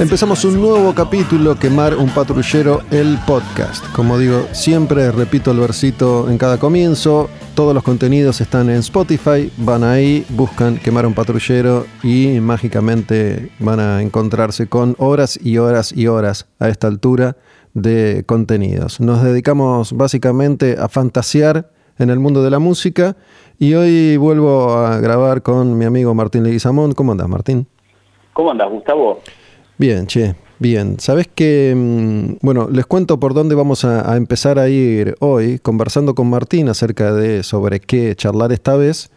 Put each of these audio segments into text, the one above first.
Empezamos un nuevo capítulo, Quemar un patrullero, el podcast. Como digo, siempre repito el versito en cada comienzo. Todos los contenidos están en Spotify. Van ahí, buscan Quemar un patrullero y mágicamente van a encontrarse con horas y horas y horas a esta altura de contenidos. Nos dedicamos básicamente a fantasear en el mundo de la música y hoy vuelvo a grabar con mi amigo Martín Leguizamón. ¿Cómo andas, Martín? ¿Cómo andas, Gustavo? Bien, che, bien. Sabes que, mm, bueno, les cuento por dónde vamos a, empezar a ir hoy, conversando con Martín acerca de sobre qué charlar esta vez.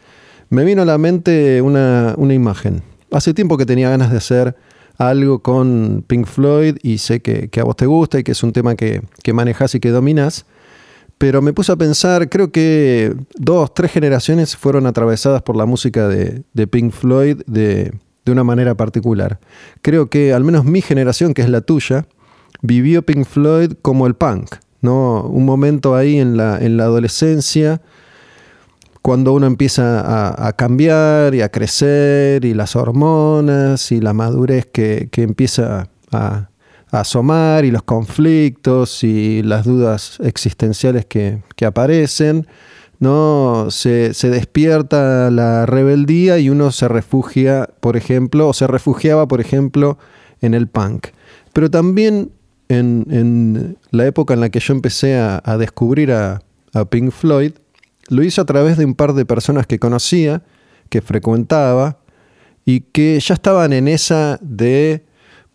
Me vino a la mente una, imagen. Hace tiempo que tenía ganas de hacer algo con Pink Floyd y sé que, a vos te gusta y que es un tema que, que manejas y que dominas. Pero me puse a pensar, creo que dos, tres generaciones fueron atravesadas por la música de, de Pink Floyd, de, de una manera particular. Creo que al menos mi generación, que es la tuya, vivió Pink Floyd como el punk, ¿no? Un momento ahí en la, en la adolescencia, cuando uno empieza a, cambiar y a crecer, y las hormonas y la madurez que, empieza a, asomar, y los conflictos y las dudas existenciales que aparecen. ¿No? Se, despierta la rebeldía y uno se refugia, por ejemplo, o se refugiaba, por ejemplo, en el punk. Pero también en, la época en la que yo empecé a, descubrir a, a, Pink Floyd, lo hice a través de un par de personas que conocía, que frecuentaba, y que ya estaban en esa de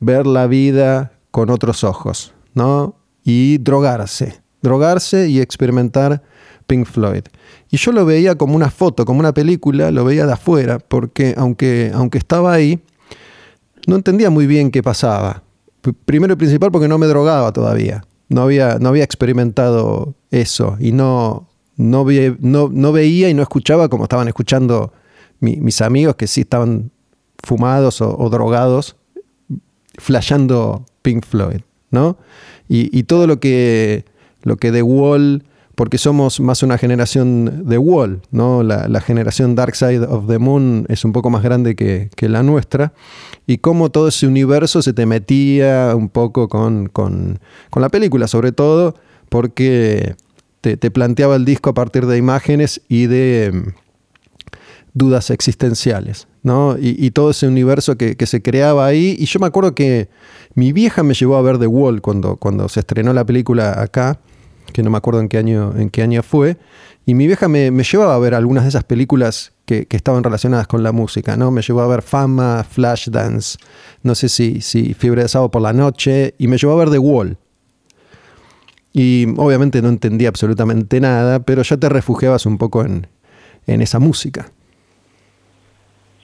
ver la vida con otros ojos, ¿no? Y drogarse, drogarse y experimentar Pink Floyd. Y yo lo veía como una foto, como una película, lo veía de afuera, porque aunque, aunque estaba ahí, no entendía muy bien qué pasaba. Primero y principal porque no me drogaba todavía. No había, no había experimentado eso y no, no, no, veía y no escuchaba como estaban escuchando mis amigos que sí estaban fumados o, drogados, flasheando Pink Floyd, ¿no? Y, y todo lo que, lo que The Wall porque somos más una generación de Wall, ¿no? La, generación Dark Side of the Moon es un poco más grande que, la nuestra, y cómo todo ese universo se te metía un poco con, la película, sobre todo porque te, planteaba el disco a partir de imágenes y de mm, dudas existenciales, ¿no? Y, todo ese universo que, se creaba ahí, y yo me acuerdo que mi vieja me llevó a ver The Wall cuando, cuando se estrenó la película acá, que no me acuerdo en qué año, en qué año fue, y mi vieja me, llevaba a ver algunas de esas películas que, estaban relacionadas con la música, ¿no? Me llevó a ver Fama, Flashdance, no sé si, si Fiebre de Sábado por la Noche, y me llevó a ver The Wall. Y obviamente no entendía absolutamente nada, pero ya te refugiabas un poco en, en esa música.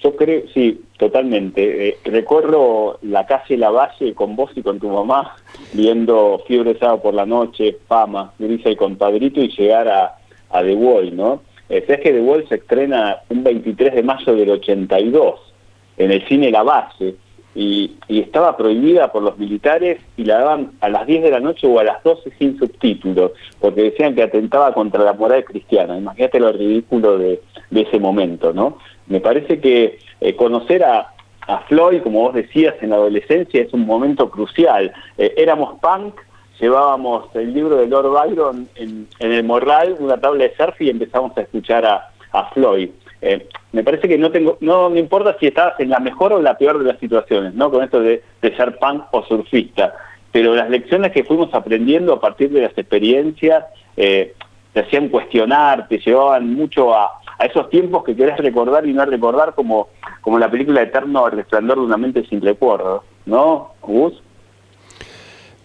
Yo creo, sí, totalmente. Eh, recuerdo la calle La Valle con vos y con tu mamá viendo Fiebre Sábado por la Noche, Fama, Grisa y Compadrito y llegar a, a The Wall, ¿no? Eh, Sabes que The Wall se estrena un 23 de mayo del 82 en el cine La Base y, y, estaba prohibida por los militares y la daban a las 10 de la noche o a las 12 sin subtítulos, porque decían que atentaba contra la moral cristiana. Imagínate lo ridículo de, ese momento, ¿no? Me parece que eh, conocer a, Floyd, como vos decías, en la adolescencia es un momento crucial. Eh, éramos punk, llevábamos el libro de Lord Byron en, el morral, una tabla de surf y empezamos a escuchar a, Floyd. Eh, me parece que no tengo, no me importa si estabas en la mejor o la peor de las situaciones, ¿no? Con esto de, ser punk o surfista. Pero las lecciones que fuimos aprendiendo a partir de las experiencias te hacían cuestionar, te llevaban mucho a, a esos tiempos que querés recordar y no recordar como, como la película Eterno Resplandor de una mente sin recuerdo, ¿no, Gus?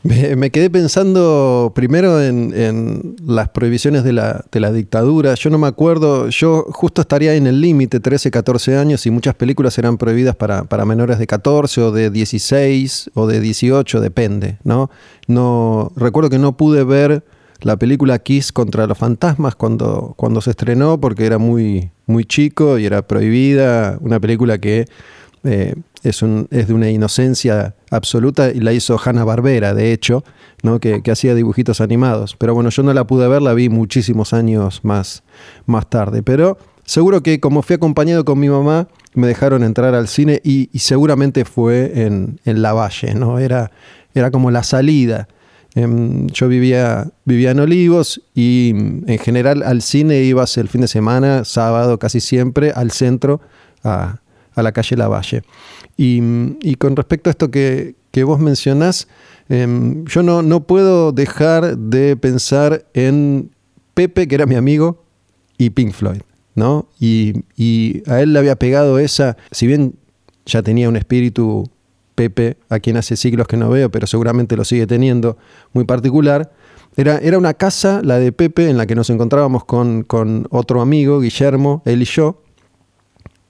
Me, quedé pensando primero en, las prohibiciones de la, de la, dictadura. Yo no me acuerdo, yo justo estaría en el límite, 13, 14 años, y muchas películas eran prohibidas para, para, menores de 14 o de 16 o de 18, depende, ¿no? no recuerdo que no pude ver la película Kiss contra los fantasmas cuando, cuando se estrenó porque era muy, muy chico y era prohibida, una película que eh, es, un, es de una inocencia absoluta y la hizo Hanna Barbera, de hecho, ¿no? que, hacía dibujitos animados. Pero bueno, yo no la pude ver, la vi muchísimos años más, más tarde. Pero seguro que como fui acompañado con mi mamá, me dejaron entrar al cine y, seguramente fue en, en, La Valle, ¿no? Era, era como la salida. Em, yo vivía, vivía en Olivos y en general al cine ibas el fin de semana, sábado casi siempre, al centro, a, a la calle Lavalle. Y, con respecto a esto que, que vos mencionás, em, yo no, no puedo dejar de pensar en Pepe, que era mi amigo, y Pink Floyd, ¿no? Y, y a él le había pegado esa, si bien ya tenía un espíritu Pepe, a quien hace siglos que no veo, pero seguramente lo sigue teniendo, muy particular. Era, era una casa, la de Pepe, en la que nos encontrábamos con, con otro amigo, Guillermo, él y yo,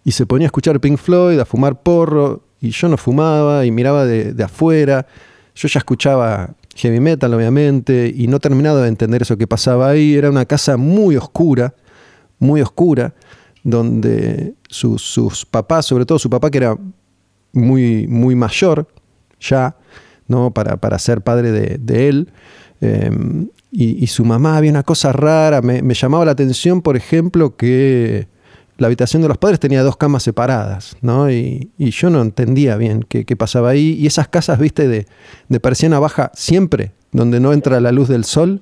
y se ponía a escuchar Pink Floyd, a fumar porro, y yo no fumaba y miraba de, afuera. Yo ya escuchaba heavy metal, obviamente, y no terminaba de entender eso que pasaba ahí. Era una casa muy oscura, muy oscura, donde sus, papás, sobre todo su papá que era muy, muy mayor ya, ¿no? para, para ser padre de, él, em, y, su mamá, había una cosa rara, me llamaba la atención, por ejemplo, que la habitación de los padres tenía dos camas separadas, ¿no? Y, yo no entendía bien qué, pasaba ahí. Y esas casas, viste, de, de persiana baja siempre, donde no entra la luz del sol.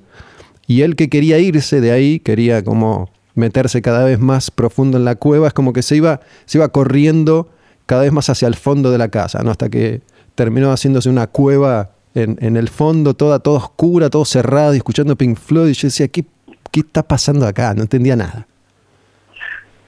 Y él que quería irse de ahí, quería como meterse cada vez más profundo en la cueva, es como que se iba, se iba corriendo cada vez más hacia el fondo de la casa, ¿no? Hasta que terminó haciéndose una cueva en, el fondo, toda, toda oscura, todo cerrado, y escuchando Pink Floyd. Y yo decía, ¿qué, ¿qué está pasando acá? No entendía nada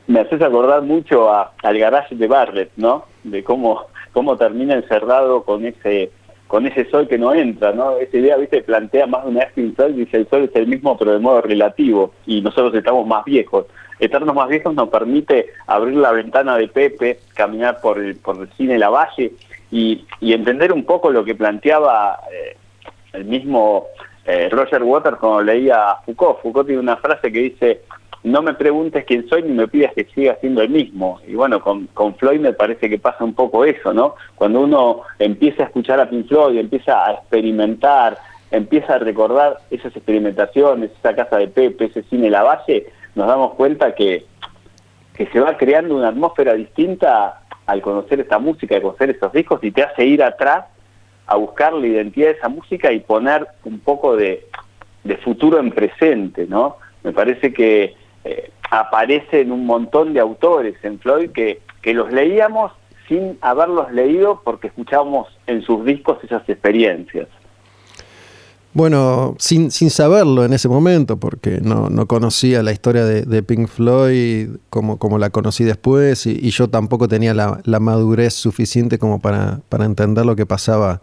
me haces acordar mucho al garage de Barrett, ¿no? De cómo, cómo termina encerrado con ese con ese sol que no entra, ¿no? Esa idea, viste, plantea más de una vez que sol, dice el sol es el mismo pero de modo relativo y nosotros estamos más viejos. Estarnos más viejos nos permite abrir la ventana de Pepe, caminar por el, por el cine La Valle y, y entender un poco lo que planteaba eh, el mismo eh, Roger Waters cuando leía a Foucault. Foucault tiene una frase que dice, no me preguntes quién soy ni me pidas que siga siendo el mismo. Y bueno, con, con Floyd me parece que pasa un poco eso, ¿no? Cuando uno empieza a escuchar a Pink Floyd, empieza a experimentar, empieza a recordar esas experimentaciones, esa casa de Pepe, ese cine La Valle, nos damos cuenta que, que se va creando una atmósfera distinta al conocer esta música, al conocer esos discos y te hace ir atrás a buscar la identidad de esa música y poner un poco de, de futuro en presente, ¿no? Me parece que eh, aparecen un montón de autores en Floyd que, que los leíamos sin haberlos leído porque escuchábamos en sus discos esas experiencias. Bueno, sin, sin saberlo en ese momento, porque no, no conocía la historia de, Pink Floyd como, como la conocí después, y, yo tampoco tenía la, la, madurez suficiente como para, para entender lo que pasaba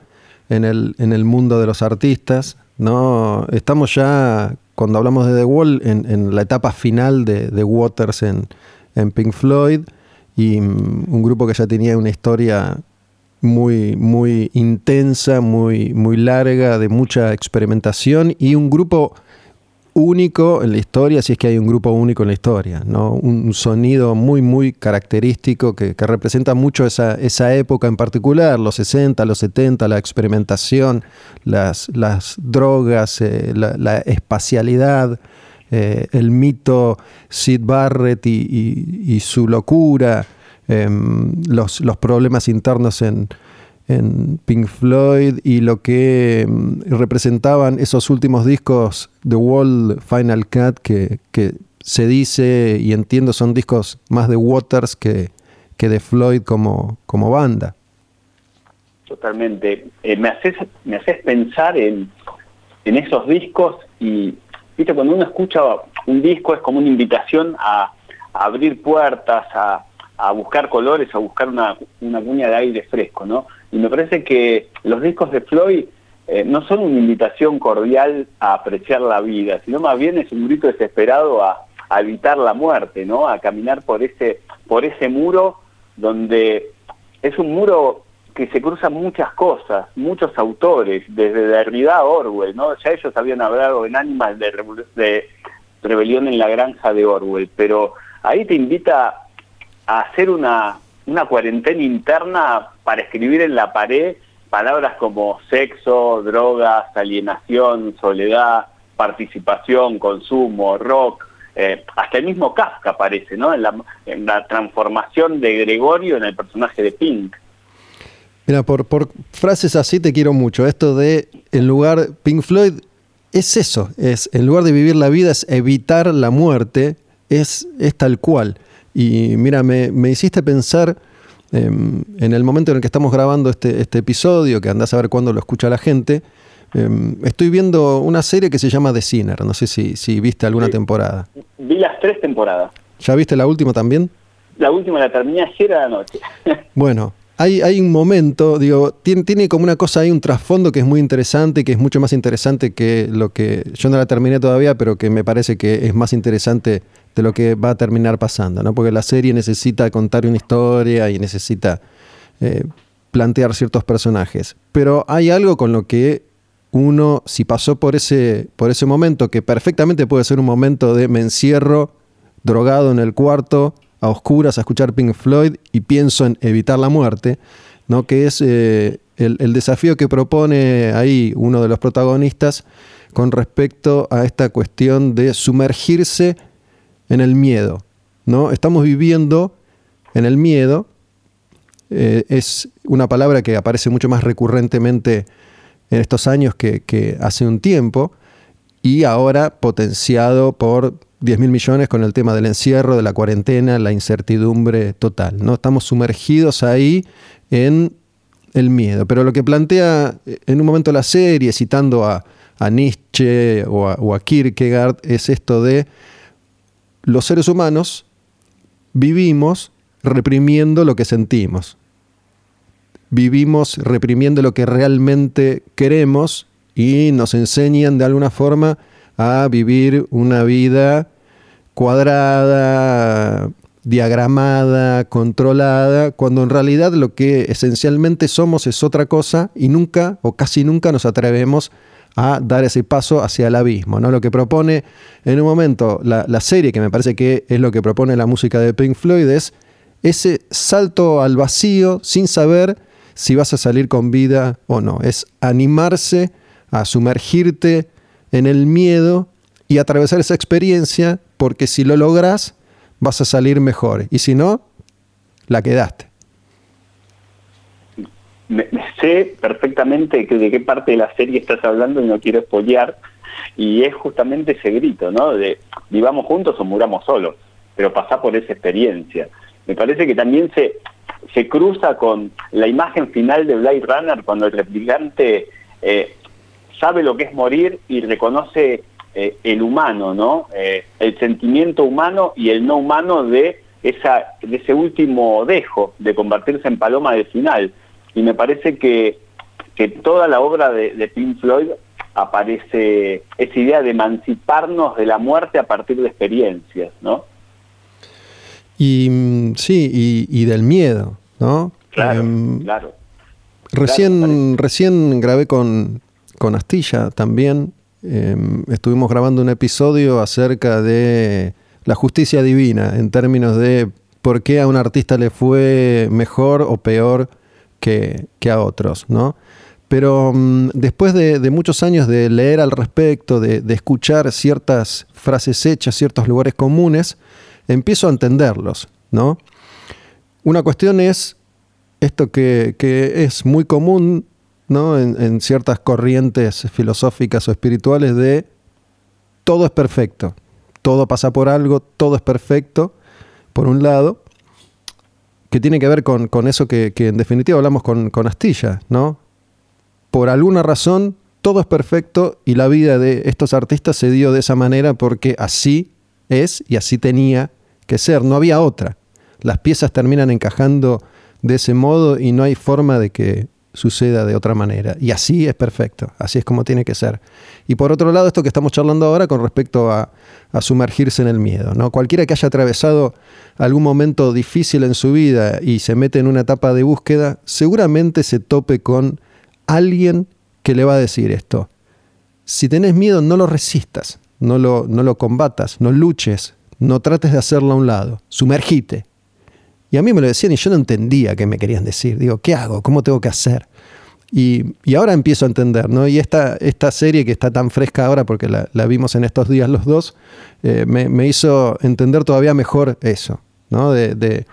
en el, en el mundo de los artistas. ¿no? Estamos ya cuando hablamos de The Wall, en, la etapa final de, de Waters en, Pink Floyd, y mm, un grupo que ya tenía una historia muy, muy intensa, muy, muy larga, de mucha experimentación, y un grupo único en la historia, si es que hay un grupo único en la historia, ¿no? un sonido muy, muy característico que, representa mucho esa, esa, época en particular, los 60, los 70, la experimentación, las, las drogas, eh, la, espacialidad, eh, el mito Sid Barrett y, su locura, em, los, los problemas internos en, en Pink Floyd y lo que mm, representaban esos últimos discos, The Wall, Final Cut, que, que, se dice y entiendo son discos más de Waters que, que de Floyd como, como banda. Totalmente. Eh, me, haces, me haces pensar en, en esos discos y, viste, cuando uno escucha un disco es como una invitación a, a abrir puertas, a, a buscar colores, a buscar una, una cuña de aire fresco, ¿no? Y me parece que los discos de Floyd eh, no son una invitación cordial a apreciar la vida, sino más bien es un grito desesperado a, evitar la muerte, ¿no? A caminar por ese, por ese muro donde es un muro que se cruzan muchas cosas, muchos autores, desde Derrida a Orwell, ¿no? Ya ellos habían hablado en Ánimas de rebelión en la granja de Orwell, pero ahí te invita a hacer una una cuarentena interna para escribir en la pared palabras como sexo, drogas, alienación, soledad, participación, consumo, rock, eh, hasta el mismo Kafka aparece, ¿no? En la, en la, transformación de Gregorio en el personaje de Pink. Mira, por, por frases así te quiero mucho. Esto de, en lugar, Pink Floyd es eso, es en lugar de vivir la vida es evitar la muerte, es, es tal cual. Y mira, me, me hiciste pensar em, en el momento en el que estamos grabando este, este episodio, que andás a ver cuándo lo escucha la gente, em, estoy viendo una serie que se llama The Sinner, no sé si, si viste alguna Sí. temporada. Vi las tres temporadas. ¿Ya viste la última también? La última la terminé ayer a la noche. Bueno, hay, hay un momento, digo, tiene, tiene como una cosa ahí, un trasfondo que es muy interesante, que es mucho más interesante que lo que yo no la terminé todavía, pero que me parece que es más interesante de lo que va a terminar pasando, ¿no? Porque la serie necesita contar una historia y necesita eh, plantear ciertos personajes. Pero hay algo con lo que uno, si pasó por ese, por ese momento, que perfectamente puede ser un momento de me encierro drogado en el cuarto, a oscuras, a escuchar Pink Floyd y pienso en evitar la muerte, ¿no? que es eh, el, el desafío que propone ahí uno de los protagonistas con respecto a esta cuestión de sumergirse en el miedo. ¿no? Estamos viviendo en el miedo, eh, es una palabra que aparece mucho más recurrentemente en estos años que, hace un tiempo y ahora potenciado por 10 mil millones con el tema del encierro, de la cuarentena, la incertidumbre total. ¿no? Estamos sumergidos ahí en el miedo. Pero lo que plantea eh, en un momento la serie, citando a, a Nietzsche o a Kierkegaard, es esto de los seres humanos vivimos reprimiendo lo que sentimos. Vivimos reprimiendo lo que realmente queremos y nos enseñan de alguna forma a vivir una vida cuadrada, diagramada, controlada, cuando en realidad lo que esencialmente somos es otra cosa y nunca o casi nunca nos atrevemos a dar ese paso hacia el abismo. ¿no? Lo que propone en un momento la, la serie, que me parece que es lo que propone la música de Pink Floyd, es ese salto al vacío sin saber si vas a salir con vida o no. Es animarse a sumergirte en el miedo y atravesar esa experiencia, porque si lo logras, vas a salir mejor. Y si no, la quedaste. Me, sé perfectamente de qué parte de la serie estás hablando y no quiero spoilear. Y es justamente ese grito, ¿no? De vivamos juntos o muramos solos, pero pasá por esa experiencia. Me parece que también se, se cruza con la imagen final de Blade Runner cuando el replicante eh, sabe lo que es morir y reconoce eh, el humano, ¿no? Eh, el sentimiento humano y el no humano de, esa, de ese último dejo, de convertirse en paloma del final. Y me parece que, que toda la obra de, de Pink Floyd aparece esa idea de emanciparnos de la muerte a partir de experiencias, ¿no? Y mm, sí, y, y del miedo, ¿no? Claro, Em, claro. Recién, Claro, recién grabé con, con Astilla también. eh, estuvimos grabando un episodio acerca de la justicia divina en términos de por qué a un artista le fue mejor o peor que, a otros, ¿no? Pero mm, después de, muchos años de leer al respecto, de, escuchar ciertas frases hechas, ciertos lugares comunes, empiezo a entenderlos, ¿no? Una cuestión es esto que, que es muy común ¿no? en, en ciertas corrientes filosóficas o espirituales de todo es perfecto, todo pasa por algo, todo es perfecto, por un lado, que tiene que ver con, con eso que, que en definitiva hablamos con, con Astilla, ¿no? Por alguna razón, todo es perfecto y la vida de estos artistas se dio de esa manera porque así es y así tenía que ser, no había otra. Las piezas terminan encajando de ese modo y no hay forma de que suceda de otra manera. Y así es perfecto, así es como tiene que ser. Y por otro lado, esto que estamos charlando ahora con respecto a, sumergirse en el miedo. ¿no? Cualquiera que haya atravesado algún momento difícil en su vida y se mete en una etapa de búsqueda, seguramente se tope con alguien que le va a decir esto. Si tenés miedo, no lo resistas, no lo, no lo combatas, no luches, no trates de hacerlo a un lado, sumergite. Y a mí me lo decían y yo no entendía qué me querían decir. Digo, ¿qué hago? ¿Cómo tengo que hacer? Y, ahora empiezo a entender, ¿no? Y esta, esta serie que está tan fresca ahora, porque la, vimos en estos días los dos, eh, me, hizo entender todavía mejor eso, ¿no? De, de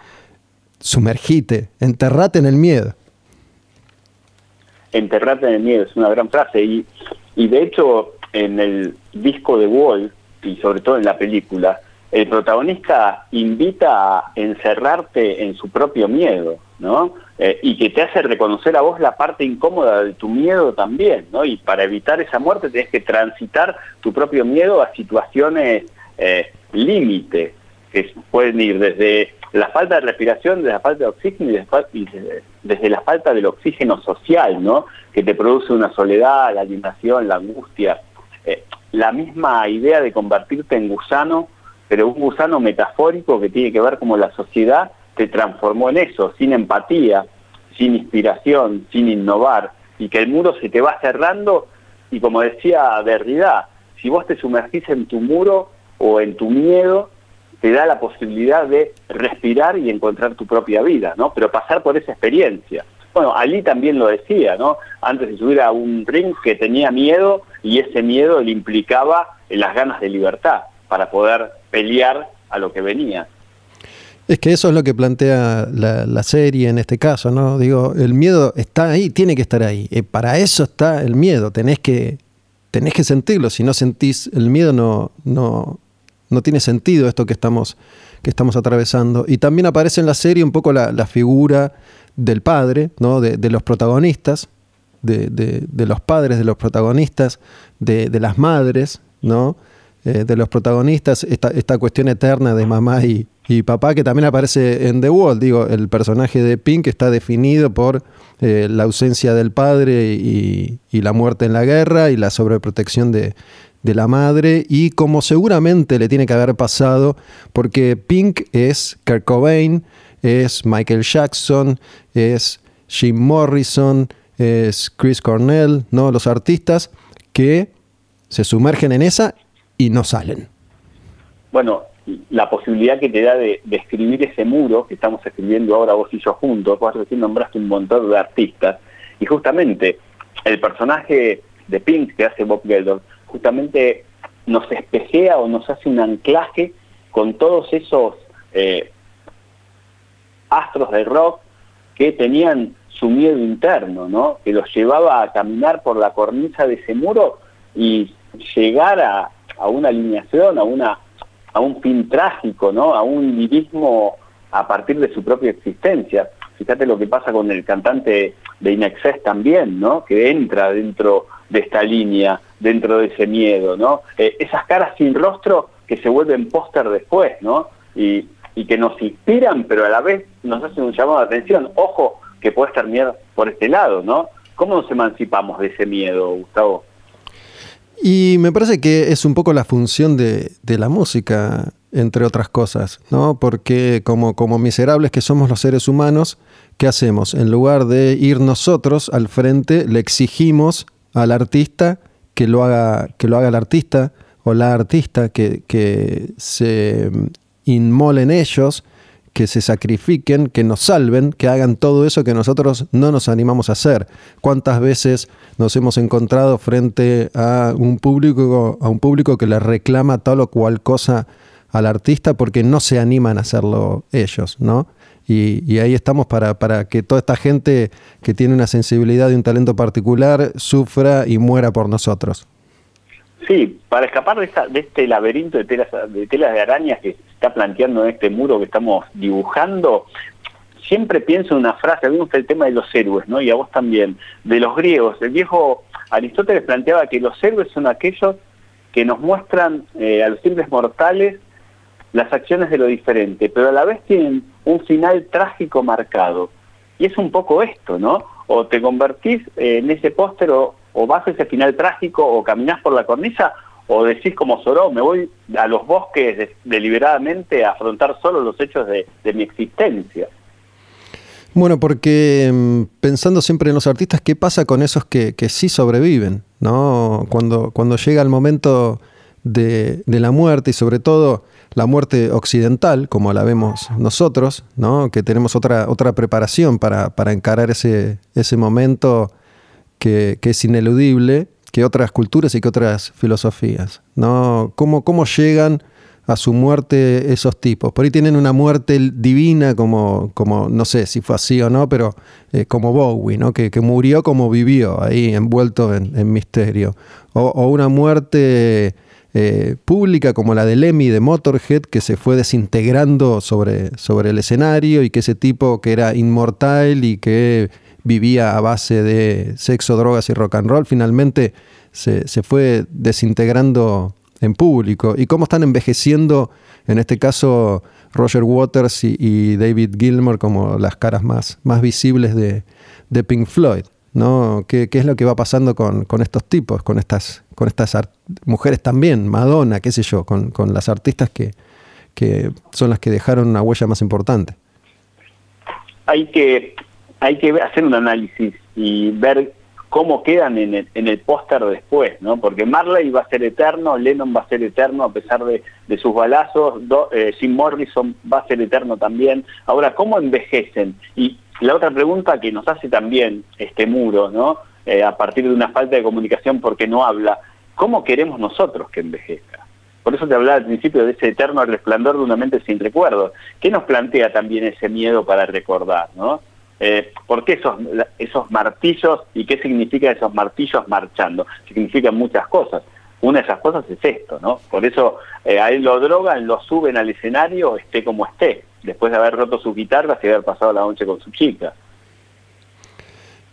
sumergite, enterrate en el miedo. Enterrate en el miedo, es una gran frase. Y, y de hecho, en el disco de Wall, y sobre todo en la película, el protagonista invita a encerrarte en su propio miedo, ¿no? Eh, y que te hace reconocer a vos la parte incómoda de tu miedo también, ¿no? Y para evitar esa muerte tienes que transitar tu propio miedo a situaciones eh, límite, que pueden ir desde la falta de respiración, desde la falta de oxígeno y, desde, la falta del oxígeno social, ¿no? Que te produce una soledad, la alienación, la angustia. Eh, la misma idea de convertirte en gusano, pero un gusano metafórico que tiene que ver como la sociedad te transformó en eso, sin empatía, sin inspiración, sin innovar, y que el muro se te va cerrando, y como decía Derrida, si vos te sumergís en tu muro o en tu miedo, te da la posibilidad de respirar y encontrar tu propia vida, ¿no? Pero pasar por esa experiencia. Bueno, Ali también lo decía, ¿no? Antes de subir a un ring que tenía miedo y ese miedo le implicaba las ganas de libertad para poder pelear a lo que venía. Es que eso es lo que plantea la, serie en este caso, ¿no? Digo, el miedo está ahí, tiene que estar ahí. Eh, para eso está el miedo, tenés que, tenés que sentirlo. Si no sentís el miedo, no, no, no tiene sentido esto que estamos, que estamos atravesando. Y también aparece en la serie un poco la, figura del padre, ¿no? de, de los protagonistas, de, de, los padres de los protagonistas, de, las madres, ¿no? Eh, de los protagonistas, esta, esta cuestión eterna de mamá y, y papá que también aparece en The Wall, digo, el personaje de Pink está definido por eh, la ausencia del padre y, la muerte en la guerra y la sobreprotección de, la madre y como seguramente le tiene que haber pasado porque Pink es Kurt Cobain, es Michael Jackson, es Jim Morrison, es Chris Cornell, ¿no? los artistas que se sumergen en esa y no salen. Bueno, la posibilidad que te da de, escribir ese muro que estamos escribiendo ahora vos y yo juntos, vos recién nombraste un montón de artistas, y justamente el personaje de Pink que hace Bob Geldof, justamente nos espejea o nos hace un anclaje con todos esos eh, astros de rock que tenían su miedo interno, ¿no? que los llevaba a caminar por la cornisa de ese muro y llegar a, a una alineación, a una a un fin trágico, ¿no? A un lirismo a partir de su propia existencia. Fíjate lo que pasa con el cantante de Inexcess también, ¿no? Que entra dentro de esta línea, dentro de ese miedo, ¿no? Eh, esas caras sin rostro que se vuelven póster después, ¿no? Y, que nos inspiran, pero a la vez nos hacen un llamado de atención. Ojo, que puede estar miedo por este lado, ¿no? ¿Cómo nos emancipamos de ese miedo, Gustavo? Y me parece que es un poco la función de, la música, entre otras cosas, ¿no? Porque como, como miserables que somos los seres humanos, ¿qué hacemos? En lugar de ir nosotros al frente, le exigimos al artista que lo haga, que lo haga el artista o la artista, que, que se inmolen ellos que se sacrifiquen, que nos salven, que hagan todo eso que nosotros no nos animamos a hacer. ¿Cuántas veces nos hemos encontrado frente a un público, a un público que le reclama tal o cual cosa al artista porque no se animan a hacerlo ellos, ¿no? Y, ahí estamos para, para, que toda esta gente que tiene una sensibilidad y un talento particular sufra y muera por nosotros. Sí, para escapar de, de este laberinto de telas, de telas de arañas que se está planteando en este muro que estamos dibujando, siempre pienso en una frase, gusta el tema de los héroes, ¿no? Y a vos también, de los griegos. El viejo Aristóteles planteaba que los héroes son aquellos que nos muestran eh, a los simples mortales las acciones de lo diferente, pero a la vez tienen un final trágico marcado. Y es un poco esto, ¿no? O te convertís eh, en ese póster o, o vas a ese final trágico o caminás por la cornisa o decís como Soró, me voy a los bosques deliberadamente a afrontar solo los hechos de, mi existencia. Bueno, porque mm, pensando siempre en los artistas, ¿qué pasa con esos que, sí sobreviven? ¿no? Cuando, cuando llega el momento de, la muerte y sobre todo la muerte occidental, como la vemos nosotros, ¿no? que tenemos otra, otra preparación para, para encarar ese, ese momento que, es ineludible, que otras culturas y que otras filosofías. ¿no? ¿Cómo, ¿Cómo llegan a su muerte esos tipos? Por ahí tienen una muerte divina, como, como no sé si fue así o no, pero eh, como Bowie, ¿no? que, que, murió como vivió, ahí envuelto en, misterio. O, o una muerte eh, pública como la de Lemmy de Motorhead, que se fue desintegrando sobre, sobre el escenario y que ese tipo que era inmortal y que vivía a base de sexo, drogas y rock and roll, finalmente se, se fue desintegrando en público. Y cómo están envejeciendo, en este caso, Roger Waters y, David Gilmour como las caras más, más visibles de, de Pink Floyd. ¿no? ¿Qué, ¿Qué, es lo que va pasando con, con estos tipos, con estas, con estas mujeres también, Madonna, qué sé yo, con, con las artistas que, que, son las que dejaron una huella más importante? Hay que, hay que hacer un análisis y ver cómo quedan en el, en el póster después, ¿no? Porque Marley va a ser eterno, Lennon va a ser eterno a pesar de, sus balazos, Do, eh, Jim Morrison va a ser eterno también. Ahora, ¿cómo envejecen? Y la otra pregunta que nos hace también este muro, ¿no? Eh, a partir de una falta de comunicación porque no habla, ¿cómo queremos nosotros que envejezca? Por eso te hablaba al principio de ese eterno resplandor de una mente sin recuerdo. ¿Qué nos plantea también ese miedo para recordar, no? Eh, ¿Por qué esos, esos martillos y qué significa esos martillos marchando? Significan muchas cosas. Una de esas cosas es esto, ¿no? Por eso eh, a él lo drogan, lo suben al escenario, esté como esté, después de haber roto su guitarra y haber pasado la noche con su chica.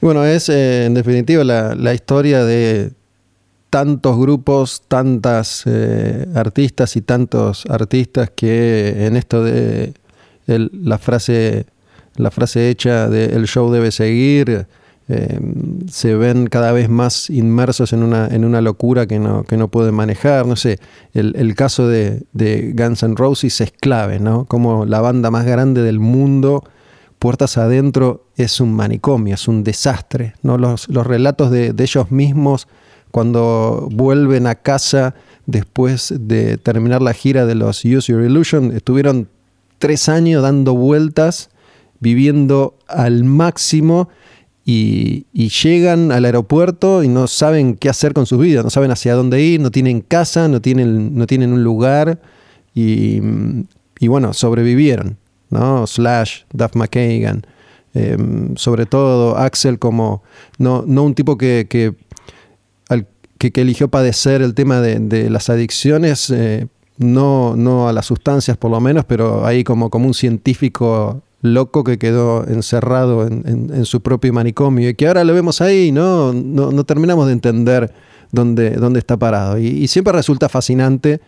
Bueno, es eh, en definitiva la, la, historia de tantos grupos, tantas eh, artistas y tantos artistas que en esto de la frase la frase hecha de el show debe seguir eh, se ven cada vez más inmersos en una, en una locura que no, que no pueden manejar. No sé, el, el caso de, de, Guns N' Roses es clave, ¿no? Como la banda más grande del mundo, puertas adentro, es un manicomio, es un desastre. ¿no? Los, los relatos de, de ellos mismos cuando vuelven a casa después de terminar la gira de los Use Your Illusion, estuvieron tres años dando vueltas, viviendo al máximo y, llegan al aeropuerto y no saben qué hacer con sus vidas, no saben hacia dónde ir, no tienen casa, no tienen, no tienen un lugar y, bueno, sobrevivieron, ¿no? Slash, Duff McKagan, eh, sobre todo Axel como no, no un tipo que, que, eligió padecer el tema de, de las adicciones, eh, no, no a las sustancias por lo menos, pero ahí como, como un científico loco que quedó encerrado en, su propio manicomio y que ahora lo vemos ahí, ¿no? No, terminamos de entender dónde, dónde está parado. Y, y, siempre resulta fascinante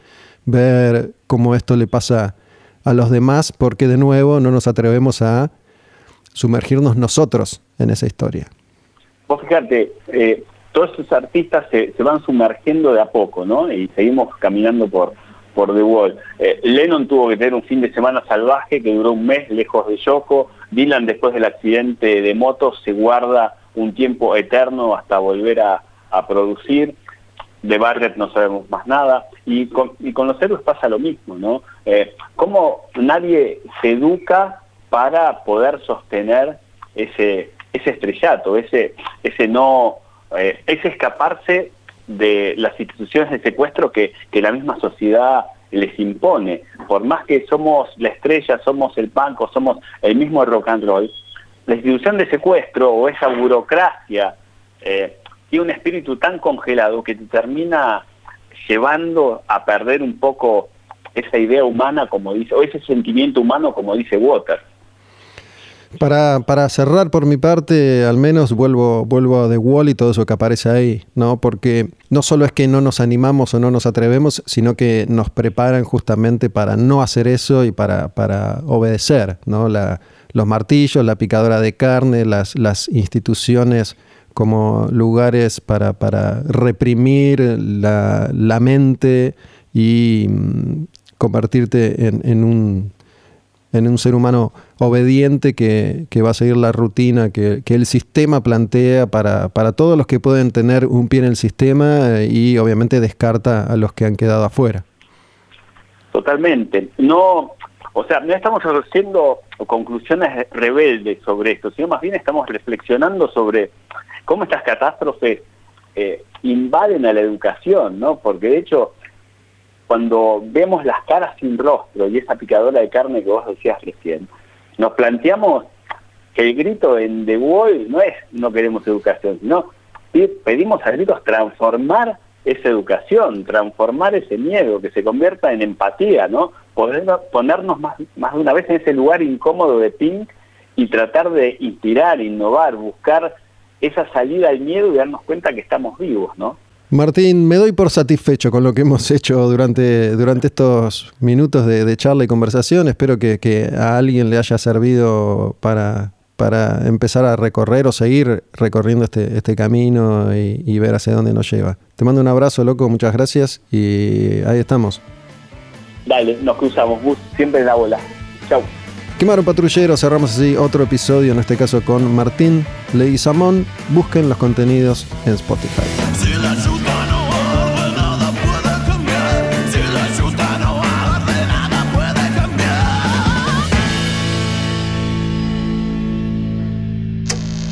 ver cómo esto le pasa a los demás, porque de nuevo no nos atrevemos a sumergirnos nosotros en esa historia. Vos fíjate, eh, todos esos artistas se, se van sumergiendo de a poco, ¿no? Y seguimos caminando por, por The Wall. Eh, Lennon tuvo que tener un fin de semana salvaje que duró un mes lejos de Yoko. Dylan después del accidente de moto se guarda un tiempo eterno hasta volver a, a producir. De Barrett no sabemos más nada. Y con, los héroes pasa lo mismo, ¿no? Eh, ¿Cómo nadie se educa para poder sostener ese, ese estrellato, ese, ese no, eh, ese escaparse de las instituciones de secuestro que, que, la misma sociedad les impone. Por más que somos la estrella, somos el banco, somos el mismo rock and roll, la institución de secuestro o esa burocracia eh, tiene un espíritu tan congelado que te termina llevando a perder un poco esa idea humana, como dice, o ese sentimiento humano, como dice Water. Para, para, cerrar por mi parte, al menos vuelvo, vuelvo a The Wall y todo eso que aparece ahí, ¿no? Porque no solo es que no nos animamos o no nos atrevemos, sino que nos preparan justamente para no hacer eso y para, para obedecer, ¿no? La, los martillos, la picadora de carne, las, las instituciones como lugares para, para reprimir la, la mente y mm, convertirte en, en un en un ser humano obediente que, que va a seguir la rutina que, que el sistema plantea para, para, todos los que pueden tener un pie en el sistema y obviamente descarta a los que han quedado afuera. Totalmente. No, o sea, no estamos haciendo conclusiones rebeldes sobre esto, sino más bien estamos reflexionando sobre cómo estas catástrofes eh, invaden a la educación, ¿no? Porque de hecho, cuando vemos las caras sin rostro y esa picadora de carne que vos decías recién, nos planteamos que el grito en The Wall no es no queremos educación, sino pedimos a gritos transformar esa educación, transformar ese miedo, que se convierta en empatía, ¿no? Poder ponernos más, más de una vez en ese lugar incómodo de Pink y tratar de inspirar, innovar, buscar esa salida al miedo y darnos cuenta que estamos vivos, ¿no? Martín, me doy por satisfecho con lo que hemos hecho durante, durante estos minutos de, charla y conversación. Espero que, que a alguien le haya servido para, para empezar a recorrer o seguir recorriendo este, este camino y, ver hacia dónde nos lleva. Te mando un abrazo, loco, muchas gracias y ahí estamos. Dale, nos cruzamos, siempre en la bola. Chau. Quemaron Patrullero, cerramos así otro episodio, en este caso con Martín Leguizamón. Busquen los contenidos en Spotify.